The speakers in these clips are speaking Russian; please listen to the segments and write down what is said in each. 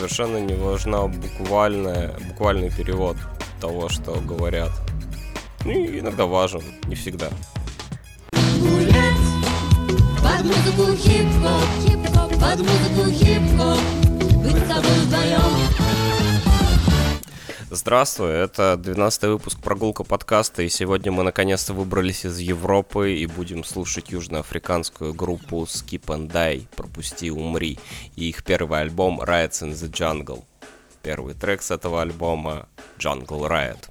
совершенно не важна буквальная, буквальный перевод того, что говорят. Ну, иногда важен, не всегда. под музыку хип-хоп, под музыку хип-хоп, быть с тобой вдвоем. Здравствуй, это 12 выпуск прогулка подкаста, и сегодня мы наконец-то выбрались из Европы и будем слушать южноафриканскую группу Skip and Die, Пропусти, умри, и их первый альбом Riots in the Jungle. Первый трек с этого альбома Jungle Riot.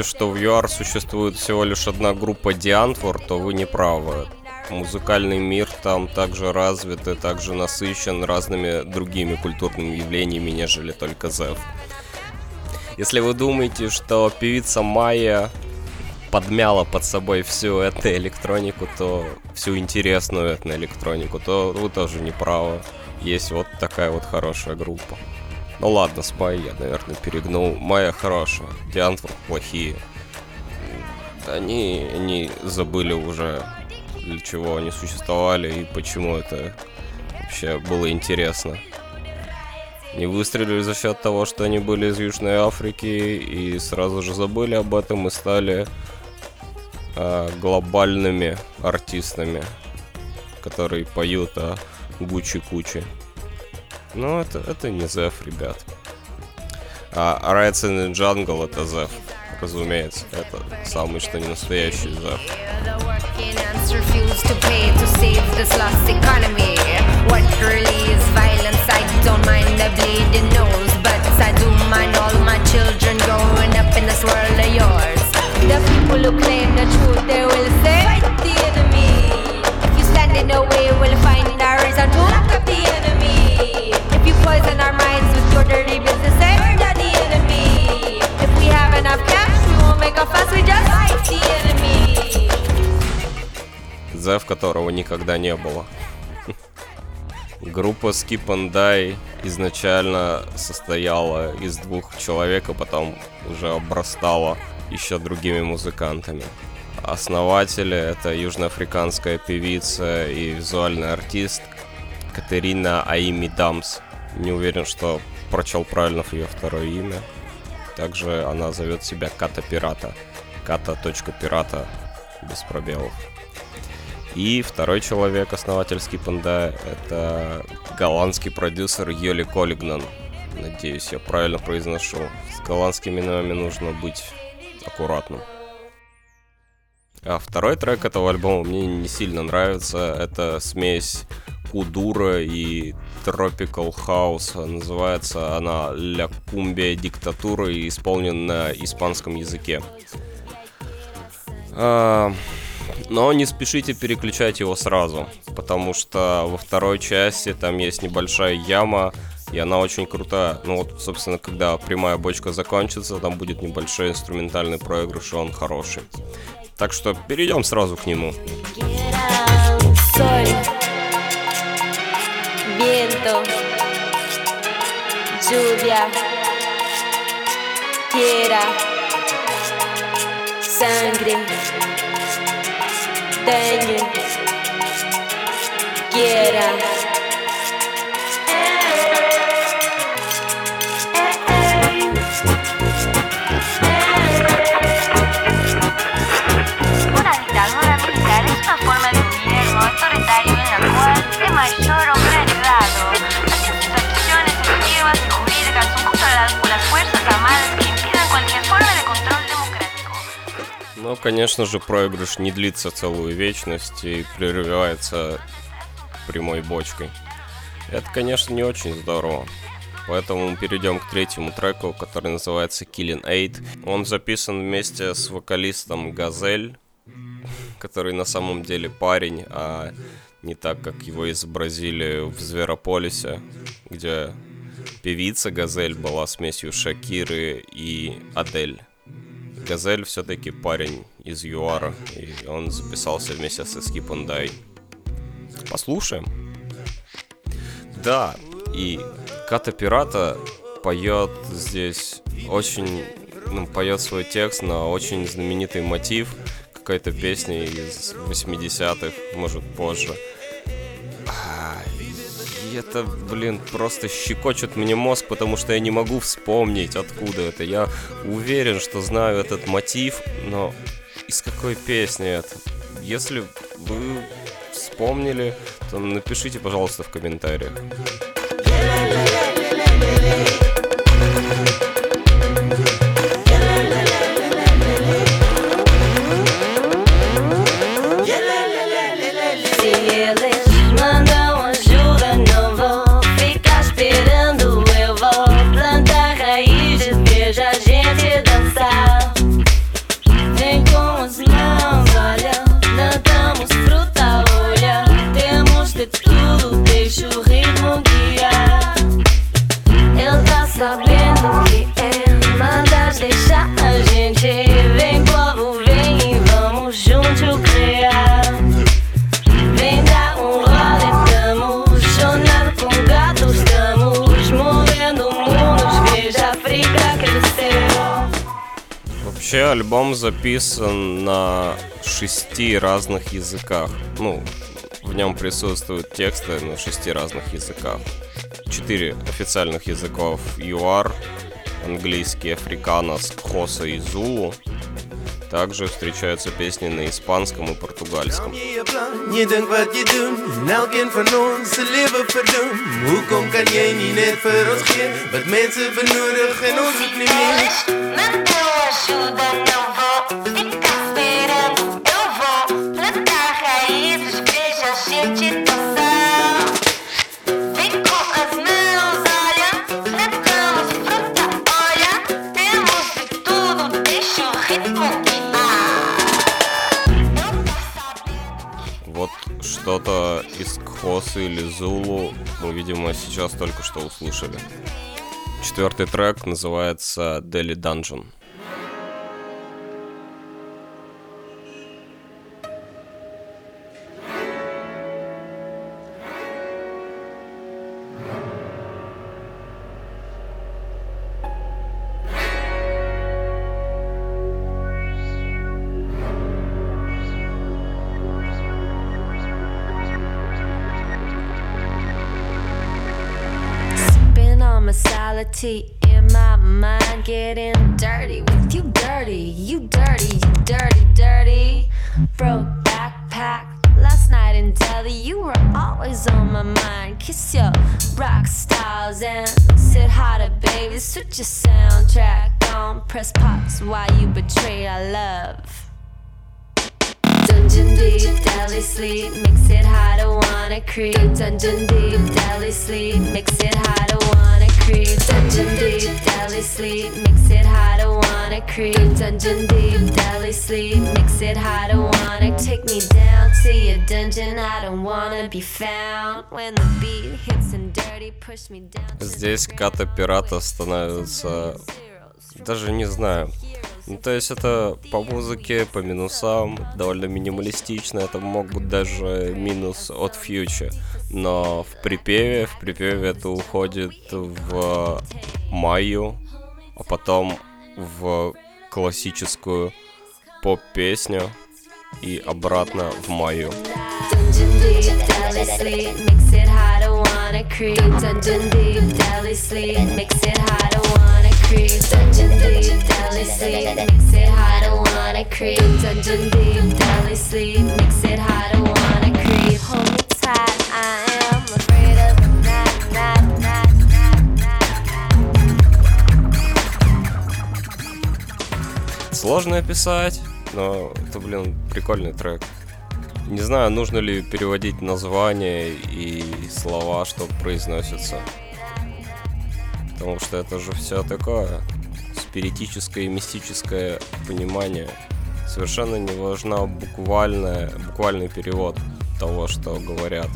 Думаете, что в ЮАР существует всего лишь одна группа Диантвор, то вы не правы. Музыкальный мир там также развит и также насыщен разными другими культурными явлениями, нежели только Зев. Если вы думаете, что певица Майя подмяла под собой всю эту электронику, то всю интересную эту электронику, то вы тоже не правы. Есть вот такая вот хорошая группа. Ну ладно, с Майей я, наверное, перегнул. Майя хорошая, Диантворд плохие. Они, они забыли уже, для чего они существовали и почему это вообще было интересно. Не выстрелили за счет того, что они были из Южной Африки и сразу же забыли об этом и стали э, глобальными артистами, которые поют о Гучи-Кучи. Но это, это не Зев, ребят. А Riots in the Jungle это Зев. Разумеется, это самый что не настоящий Зев. The way, we'll find a reason to lock up the enemy. If you. Зев, которого никогда не было. Группа Skip and Die изначально состояла из двух человек, а потом уже обрастала еще другими музыкантами. Основатели — это южноафриканская певица и визуальный артист Катерина Аими Дамс. Не уверен, что прочел правильно ее второе имя. Также она зовет себя Ката Пирата. Ката.пирата без пробелов. И второй человек, основательский панда, это голландский продюсер Йоли Коллигнан. Надеюсь, я правильно произношу. С голландскими именами нужно быть аккуратным. А второй трек этого альбома мне не сильно нравится. Это смесь Кудура и Tropical House. Называется она «Ля Кумбия Диктатура» и исполнена на испанском языке. А, но не спешите переключать его сразу, потому что во второй части там есть небольшая яма, и она очень крутая. Ну вот, собственно, когда прямая бочка закончится, там будет небольшой инструментальный проигрыш, и он хороший. Так что перейдем сразу к нему. Sorry. viento, lluvia, tierra, sangre, daño, quiera. forma de gobierno autoritario en la cual el mayor hombre Но, конечно же, проигрыш не длится целую вечность и прерывается прямой бочкой. Это, конечно, не очень здорово. Поэтому мы перейдем к третьему треку, который называется Killing Eight. Он записан вместе с вокалистом Газель, который на самом деле парень, а не так, как его изобразили в Зверополисе, где певица Газель была смесью Шакиры и Адель. Газель все-таки парень из ЮАРа, и он записался вместе со Die. Послушаем. Да, и Ката Пирата поет здесь очень, ну, поет свой текст на очень знаменитый мотив какой-то песни из 80-х, может позже. Это, блин, просто щекочет мне мозг, потому что я не могу вспомнить, откуда это. Я уверен, что знаю этот мотив, но из какой песни это? Если вы вспомнили, то напишите, пожалуйста, в комментариях. Альбом записан на шести разных языках. Ну, в нем присутствуют тексты на шести разных языках. Четыре официальных языков ЮАР, английский, африканос, кхоса и зулу. Также встречаются песни на испанском и португальском. что-то из Кхосы или Зулу мы, видимо, сейчас только что услышали. Четвертый трек называется Daily Dungeon. In my mind getting dirty with you dirty you dirty you dirty dirty. Broke backpack last night in Delhi you were always on my mind. Kiss your rock styles and sit harder baby. Switch your soundtrack on. Press pause while you betray our love. Dungeon deep, Delhi sleep, makes it hard to wanna creep. Dungeon deep, Delhi sleep, makes it to wanna creep. Dungeon deep, Delhi sleep, makes it hard to wanna creep. Dungeon deep, Delhi sleep, makes it hard to wanna take me down to your dungeon. I don't wanna be found when the beat hits and dirty push me down. Здесь ката пирата становится даже не знаю. Ну, то есть это по музыке, по минусам, довольно минималистично. Это мог быть даже минус от фьюча. Но в припеве, в припеве это уходит в маю, а потом в классическую поп-песню и обратно в маю. Dungeon deep, Delhi sleep, mix it hard, I wanna creep. Dungeon deep, Delhi sleep, mix it hard, I wanna creep. Hold me tight, I am afraid of night, night, night. Сложно описать, но это, блин, прикольный трек. Не знаю, нужно ли переводить название и слова, что произносятся. Потому что это же все такое спиритическое и мистическое понимание. Совершенно не важна буквальная, буквальный перевод того, что говорят.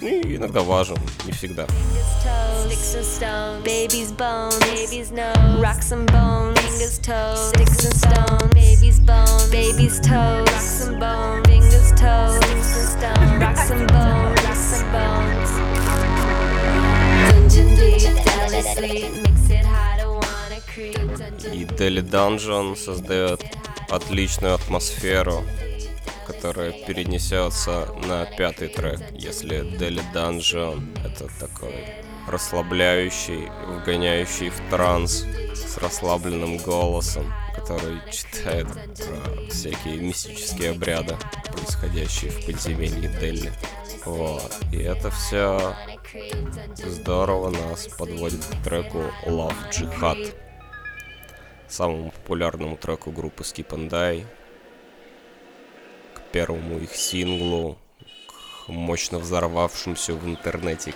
И иногда важен, не всегда. Dungeon deep, И Daily Dungeon создает отличную атмосферу, которая перенесется на пятый трек. Если Daily Dungeon это такой расслабляющий, вгоняющий в транс с расслабленным голосом, который читает про всякие мистические обряды, происходящие в подземелье Дели. Вот. И это все здорово нас подводит к треку Love Jihad самому популярному треку группы Skip and Die, к первому их синглу, к мощно взорвавшемуся в интернете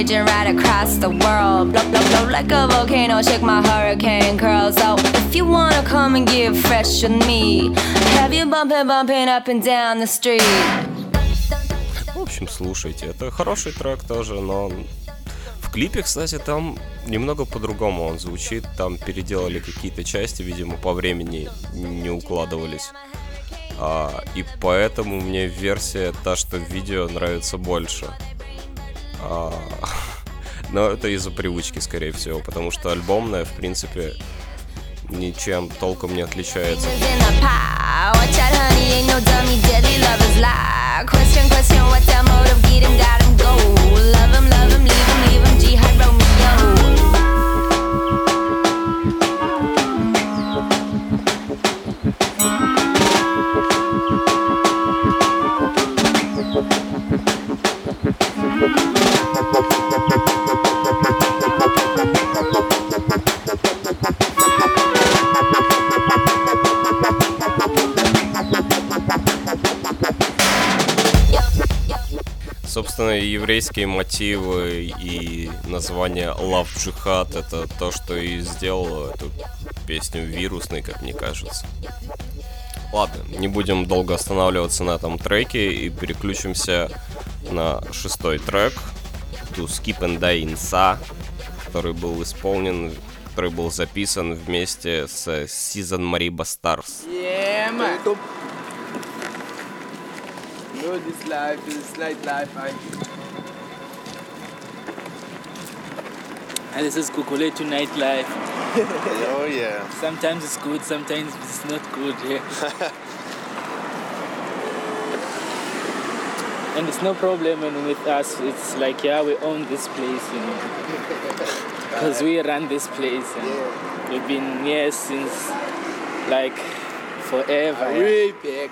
raging right across the world? Blow, blow, blow like a volcano, shake my hurricane curls. So if you wanna come and get fresh with me, have you bumping, bumping up and down the street? В общем, слушайте, это хороший трек тоже, но в клипе, кстати, там немного по-другому он звучит. Там переделали какие-то части, видимо, по времени не укладывались. А, и поэтому мне версия та, что в видео, нравится больше. А, но это из-за привычки, скорее всего, потому что альбомная, в принципе, ничем толком не отличается. in the Собственно, еврейские мотивы и название Love Jihad это то, что и сделало эту песню вирусной, как мне кажется. Ладно, не будем долго останавливаться на этом треке и переключимся на шестой трек To Skip and Die in Sa, который был исполнен, который был записан вместе с Season Mariba Stars. Yeah. Know this life is night life. I And this is Kukuletu nightlife. Oh yeah. Sometimes it's good, sometimes it's not good. Yeah. and it's no problem and with us. It's like yeah, we own this place, you know, because we run this place and we've been here since like forever. I yeah. way back.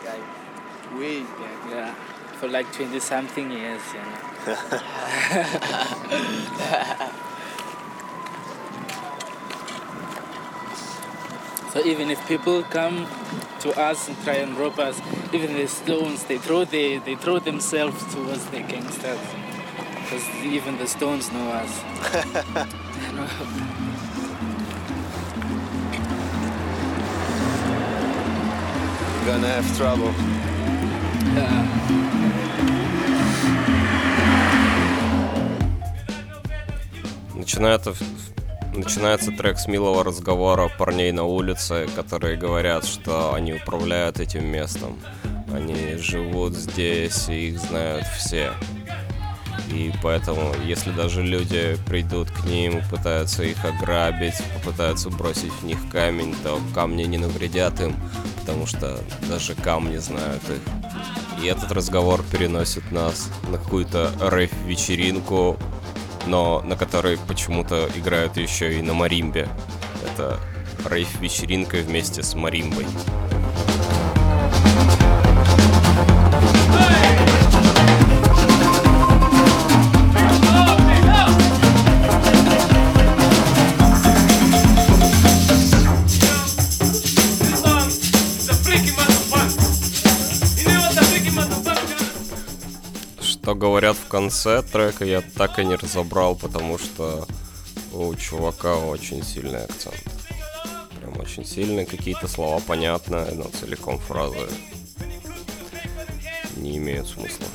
Way back. Yeah, for like 20 something years, you know. so even if people come to us and try and rob us, even the stones, they throw they, they throw themselves towards the gangsters. Because even the stones know us. Gonna have trouble. Начинается, начинается трек с милого разговора парней на улице, которые говорят, что они управляют этим местом. Они живут здесь, и их знают все. И поэтому, если даже люди придут к ним, пытаются их ограбить, попытаются бросить в них камень, то камни не навредят им, потому что даже камни знают их. И этот разговор переносит нас на какую-то рейв-вечеринку, но на которой почему-то играют еще и на маримбе. Это рейв-вечеринка вместе с маримбой. Говорят в конце трека, я так и не разобрал, потому что у чувака очень сильный акцент. Прям очень сильный, какие-то слова понятны, но целиком фразы не имеют смысла.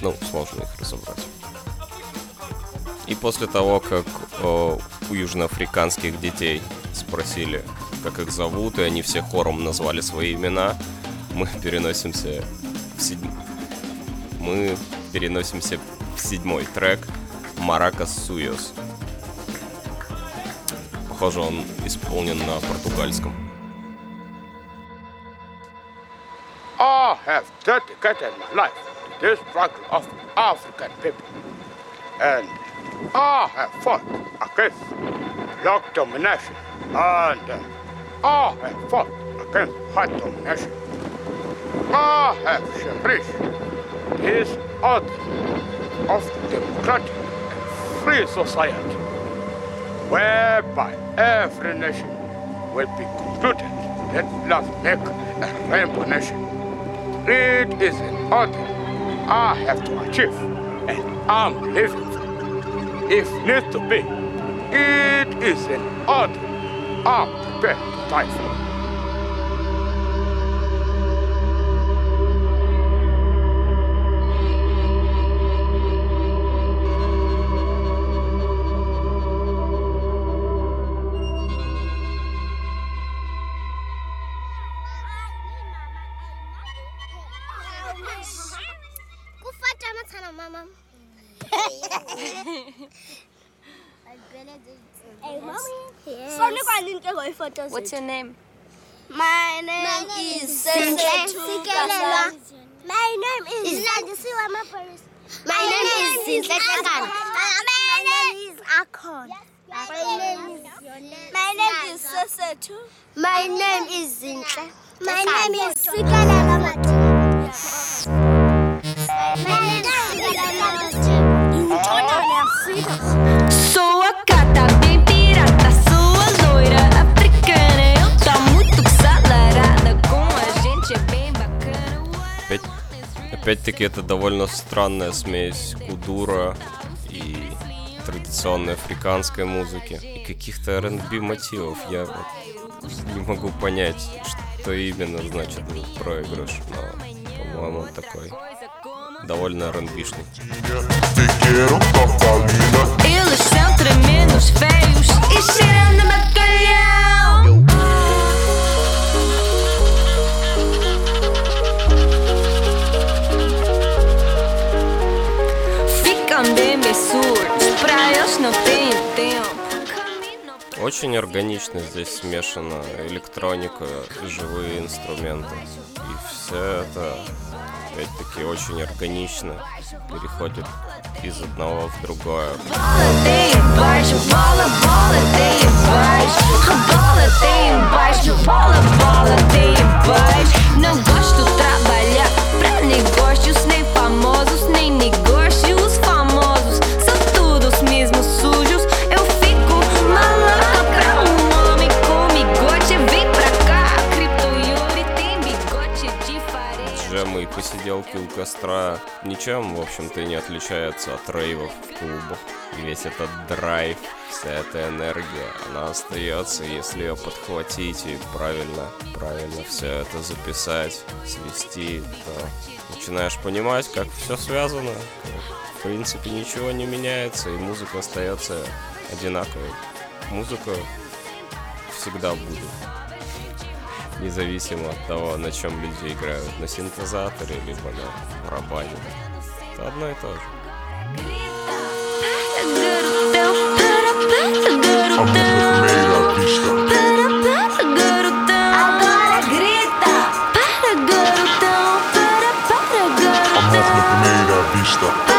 Ну, сложно их разобрать. И после того, как о, у южноафриканских детей спросили, как их зовут, и они все хором назвали свои имена, мы переносимся в седьмой... Мы переносимся в седьмой трек «Маракас Суйос». Похоже, он исполнен на португальском. Uh, I have fought against white domination. I have cherished this order of democratic and free society, whereby every nation will be concluded that love make a rainbow nation. It is an order I have to achieve, and I'm living for. If need to be, it is an order I'm prepared to die for. Kufuata matana mama Hey, mommy. What's your name? My name is Sikelelwa. My name is Landisiwa Maporis. My name is Zinhlehlangana. My name is Akon. My name is Sesetu. My name is Zinhle. My name is Sikelelwa Sou a gata bem pirata, sou a loira africana. Eu tô muito acelerada, com a gente é bem bacana. Опять, опять-таки это довольно странная смесь кудура и традиционной африканской музыки и каких-то R&B мотивов. Я вот не могу понять, что именно значит этот проигрыш, но, по-моему, он такой довольно R&B-шный. Очень органично здесь смешана электроника живые инструменты. И все это, опять-таки, очень органично переходит из одного в другое. Tem embaixo, bola, bola tem embaixo. Bola tem embaixo, bola, bola tem посиделки у костра ничем, в общем-то, не отличаются от рейвов в клубах. И весь этот драйв, вся эта энергия, она остается, если ее подхватить и правильно, правильно все это записать, свести, то начинаешь понимать, как все связано. В принципе, ничего не меняется, и музыка остается одинаковой. Музыка всегда будет независимо от того, на чем люди играют, на синтезаторе, либо на барабане. Это одно и то же. Agora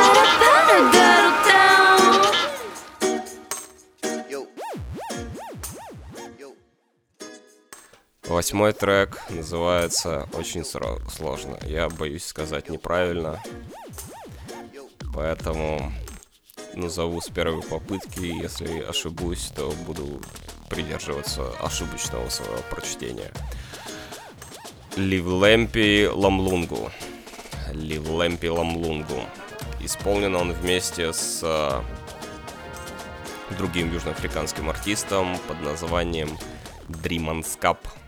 Восьмой трек называется очень сложно. Я боюсь сказать неправильно. Поэтому назову с первой попытки. Если ошибусь, то буду придерживаться ошибочного своего прочтения. Ливлемпи Ламлунгу. Ливлемпи Ламлунгу. Исполнен он вместе с э, другим южноафриканским артистом под названием Дриманскап. Mameli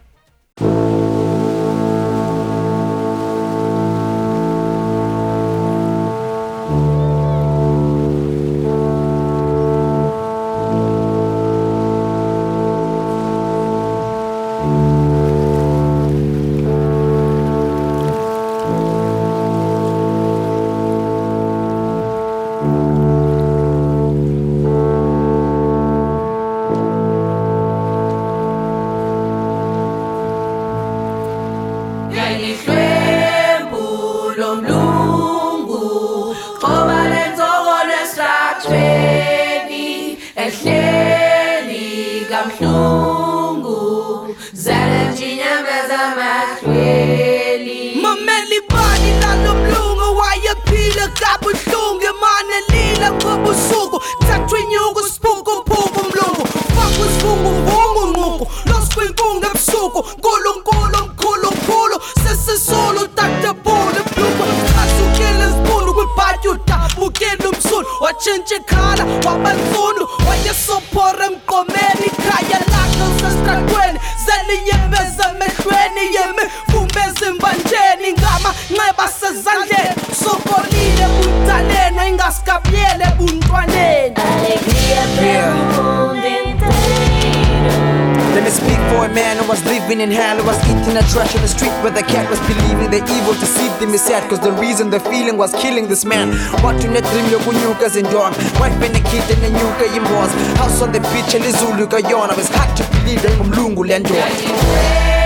in hell, I was eating a trash on the street where the cat was believing the evil see them is sad, cause the reason the feeling was killing this man. Watching the dream yokunyuka zinjong, wife and a kid and a nyuka yimbos, house on the beach and the Zulu I was hard to believe that umlungu lendoda. Não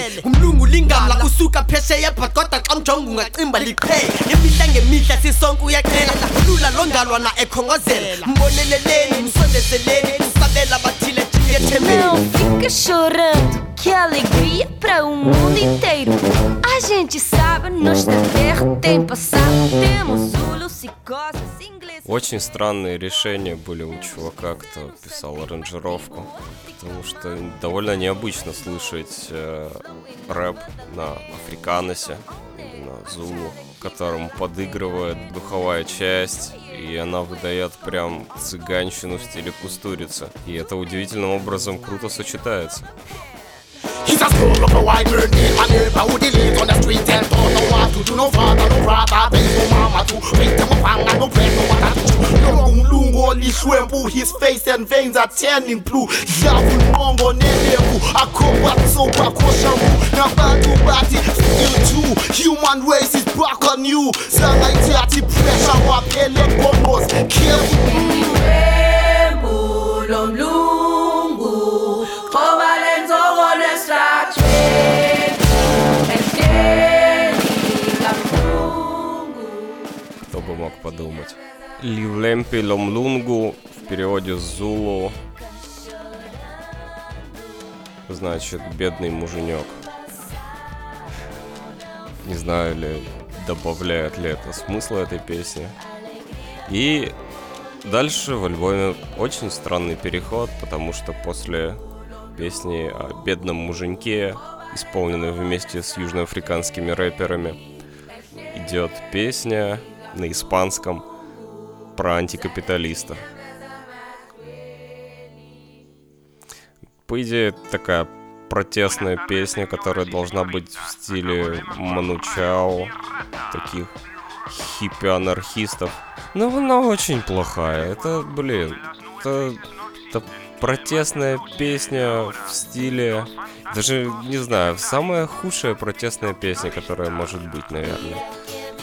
azithandazele umlungu lingamla usuka phesheya but kodwa xa mjonga ungacimba liqhele imihla ngemihla sisonke uyaxela lula lo ndalwana ekhongozela. Mboneleleni msondezeleni usabela bathile Não fica chorando, que alegria para o mundo inteiro. A gente sabe, nesta terra tem passado, temos. Очень странные решения были у чувака, кто писал аранжировку. Потому что довольно необычно слышать э, рэп на африканосе или на зулу, которому подыгрывает духовая часть, и она выдает прям цыганщину в стиле кустурицы. И это удивительным образом круто сочетается. He's a school of a white bird A neighbor who delete on the street and don't know what to do. No father, no brother, there's no mama to Wait them up and no bread, no water to chew. No umlungu olishwempu His face and veins are turning blue. Mongo nelembu Akhoba soba koshambu Nabantu bathi still true Human race is back on you. Sangayithathi pressure waphele bombos Careful Кто бы мог подумать. Ливлемпи Ломлунгу в переводе с Зулу значит бедный муженек. Не знаю ли добавляет ли это смысл этой песни. И дальше в альбоме очень странный переход, потому что после песни о бедном муженьке исполненный вместе с южноафриканскими рэперами. Идет песня на испанском про антикапиталиста. По идее, такая протестная песня, которая должна быть в стиле Манучао, таких хиппи-анархистов. Но она очень плохая. Это, блин, это, это протестная песня в стиле... Даже, не знаю, самая худшая протестная песня, которая может быть, наверное.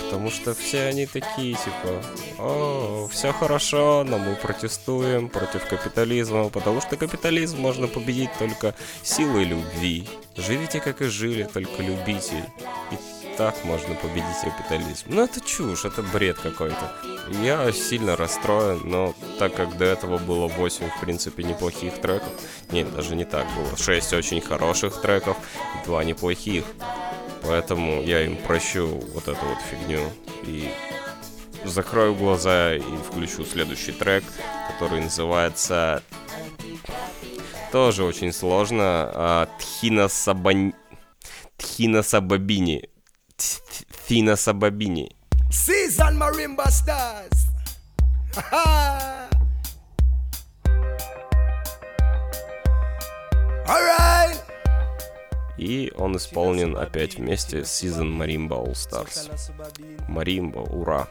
Потому что все они такие, типа, о, все хорошо, но мы протестуем против капитализма, потому что капитализм можно победить только силой любви. Живите, как и жили, только любите. И так можно победить капитализм. Ну это чушь, это бред какой-то. Я сильно расстроен, но так как до этого было 8, в принципе, неплохих треков, нет, даже не так, было 6 очень хороших треков и 2 неплохих. Поэтому я им прощу вот эту вот фигню и закрою глаза и включу следующий трек, который называется тоже очень сложно а, Тхина Сабани... Тхина Сабабини. Тхина Сабабини. Season Marimba Stars. Alright. И он исполнен опять вместе с Season Marimba All Stars. Маримба, ура!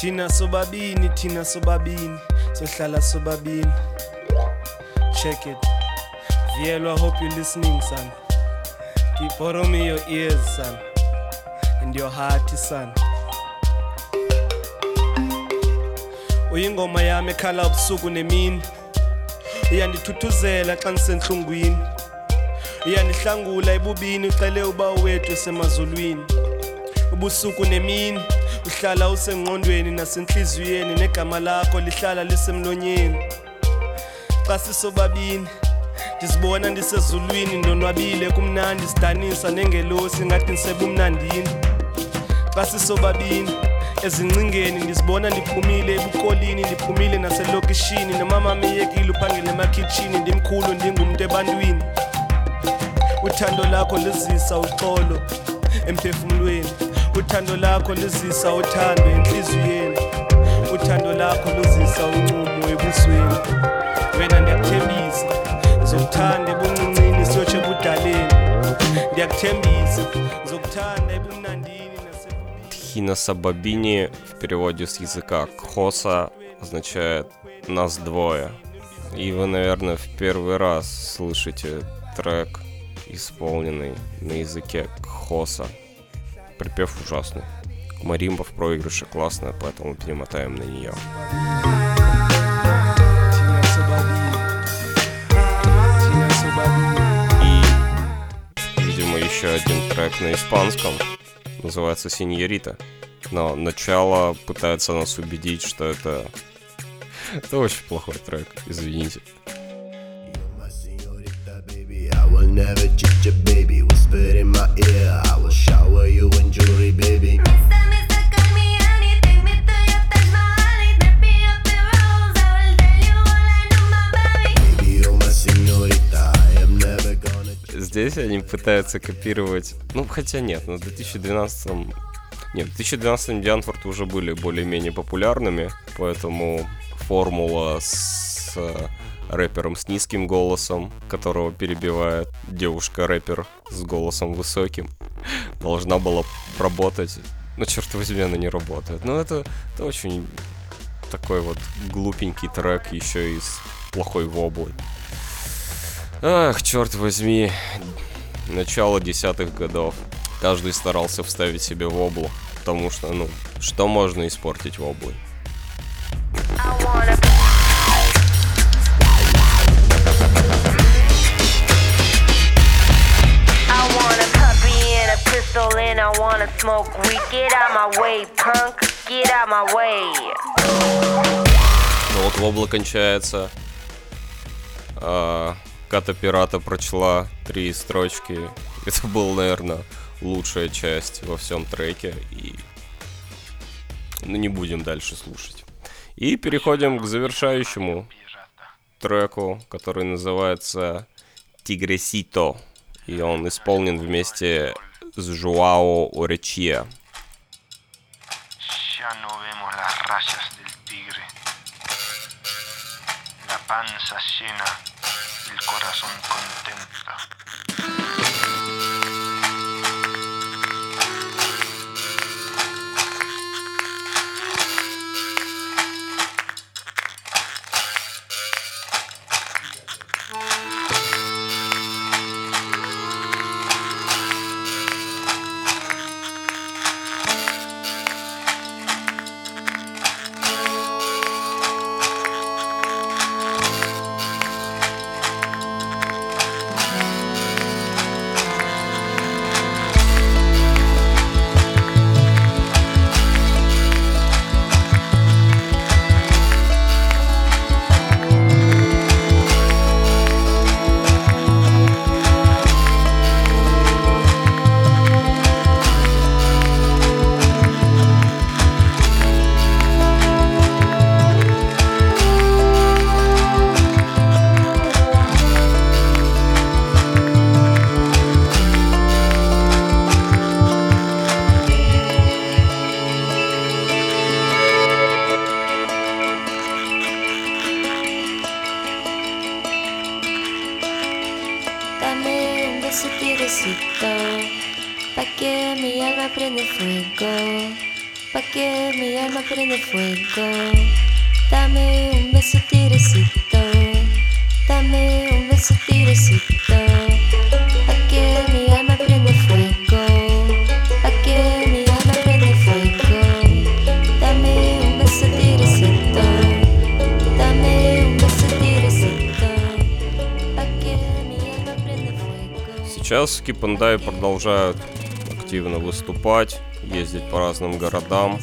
Thina sobabini, thina sobabini, sohlala sobabini. Check it. Vielo, I hope you're listening, son. Keep borrow me your ears, son. And your heart, son. uyingoma yami ekhala ubusuku nemini. Iyandithuthuzela xa ndisentlungwini iyandihlangula ebubini uxele uba uwethu esemazulwini. Ubusuku nemini uhlala usengqondweni nasentliziyweni negama lakho lihlala lisemlonyeni. Xa sisobabini ndizibona ndisezulwini ndonwabile kumnandi sidanisa nengelosi ngathi ndisebumnandini xa sisobabini ezincingeni ndizibona ndiphumile ebukolini ndiphumile naselokishini. Nomama miyekile uphangele emakhitshini ndimkhulu ndingumntu ebantwini. Uthando lakho lizisa uxolo emphefumlweni. Uthando lakho lizisa uthando enhliziyweni uthando lakho luzisa uncumo ebusweni. Wena ndiyakuthembisa. Zokuthanda ebuncuncini siyotsho ebudaleni ndiyakuthembisa zokuthanda ebumnandini Тхина Сабабини в переводе с языка Кхоса означает «нас двое». И вы, наверное, в первый раз слышите трек, исполненный на языке Кхоса. Припев ужасный. Маримба в проигрыше классная, поэтому перемотаем на нее. Еще один трек на испанском. Называется «Синьорита». Но начало пытается нас убедить, что это... Это очень плохой трек, извините. Never cheat you, baby. Whisper in my ear, I will shower you in jewelry. Baby, Здесь они пытаются копировать... Ну, хотя нет, но в 2012 нет, в 2012 Дианфорд уже были более-менее популярными, поэтому формула с э, рэпером с низким голосом, которого перебивает девушка-рэпер с голосом высоким, должна была работать. Но черт возьми, она не работает. Но это, это очень такой вот глупенький трек, еще и с плохой воблой. Ах, черт возьми, начало десятых годов. Каждый старался вставить себе воблу, потому что, ну, что можно испортить воблой? I want a puppy and a pistol and I wanna smoke weed. Get out my way, punk. Get out my way. Ну вот вобла кончается. А, Ката Пирата прочла три строчки. Это была, наверное, лучшая часть во всем треке. И ну, не будем дальше слушать. И переходим к завершающему треку, который называется Тигресито. и он исполнен вместе с Жуао Оречье. Panza llena, el corazón contento. Pa' que mi alma prende fuego. Dame un beso tirecito, dame un beso tirecito, pa' que mi alma prende fuego, pa' que mi alma prende fuego. Dame un beso tirecito, dame un beso tirecito, pa' que mi alma prende fuego. Сейчас Die продолжают активно выступать, ездить по разным городам.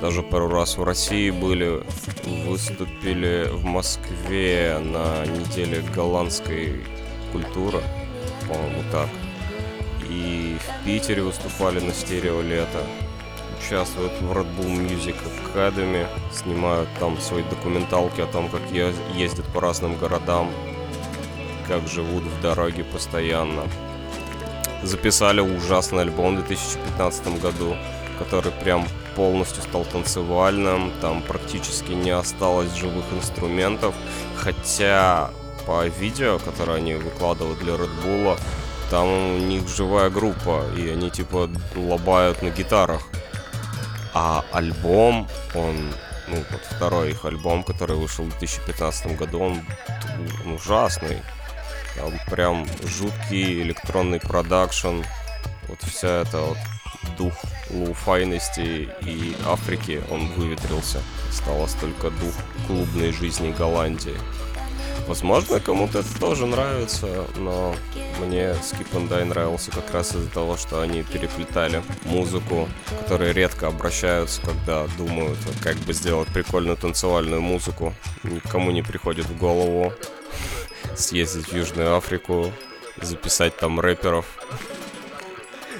Даже пару раз в России были, выступили в Москве на неделе голландской культуры, по-моему, так. И в Питере выступали на стерео лето. Участвуют в Red Bull Music Academy, снимают там свои документалки о том, как ездят по разным городам, как живут в дороге постоянно. Записали ужасный альбом в 2015 году, который прям полностью стал танцевальным, там практически не осталось живых инструментов, хотя по видео, которое они выкладывают для Red Bull, там у них живая группа, и они типа лобают на гитарах. А альбом, он, ну вот второй их альбом, который вышел в 2015 году, он, он ужасный. Там прям жуткий электронный продакшн. Вот вся эта вот дух лоуфайности и Африки, он выветрился. Осталось только дух клубной жизни Голландии. Возможно, кому-то это тоже нравится, но мне Skip and Die нравился как раз из-за того, что они переплетали музыку, которые редко обращаются, когда думают, как бы сделать прикольную танцевальную музыку. Никому не приходит в голову съездить в Южную Африку, записать там рэперов,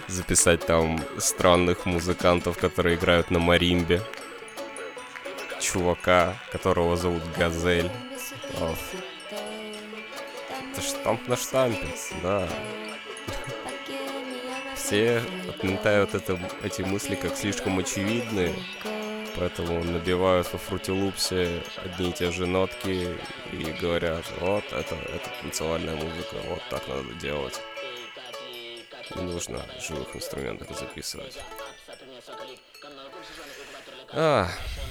записать там странных музыкантов, которые играют на маримбе, чувака, которого зовут Газель. О. Это штамп на штампе, да. Все отметают это, эти мысли как слишком очевидные, поэтому набивают во фрутилупсе одни и те же нотки и говорят, вот это, это танцевальная музыка, вот так надо делать. Не нужно живых инструментах записывать. А,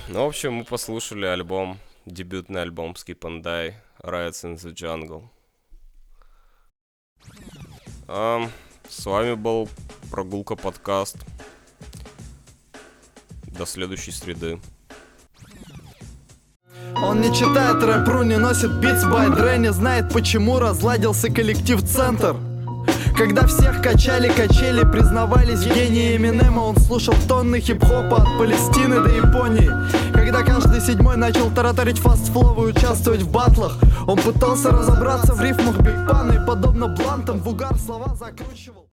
ну, в общем, мы послушали альбом, дебютный альбом Skip and Die, Riots in the Jungle. Ам, с вами был Прогулка подкаст. До следующей среды. Он не читает рэп не носит Beats by Dre Не знает почему разладился коллектив Центр когда всех качали качели, признавались гении Эминема Он слушал тонны хип-хопа от Палестины до Японии. Когда каждый седьмой начал тараторить fast flow и участвовать в батлах Он пытался разобраться в рифмах Big И подобно блантам в угар слова закручивал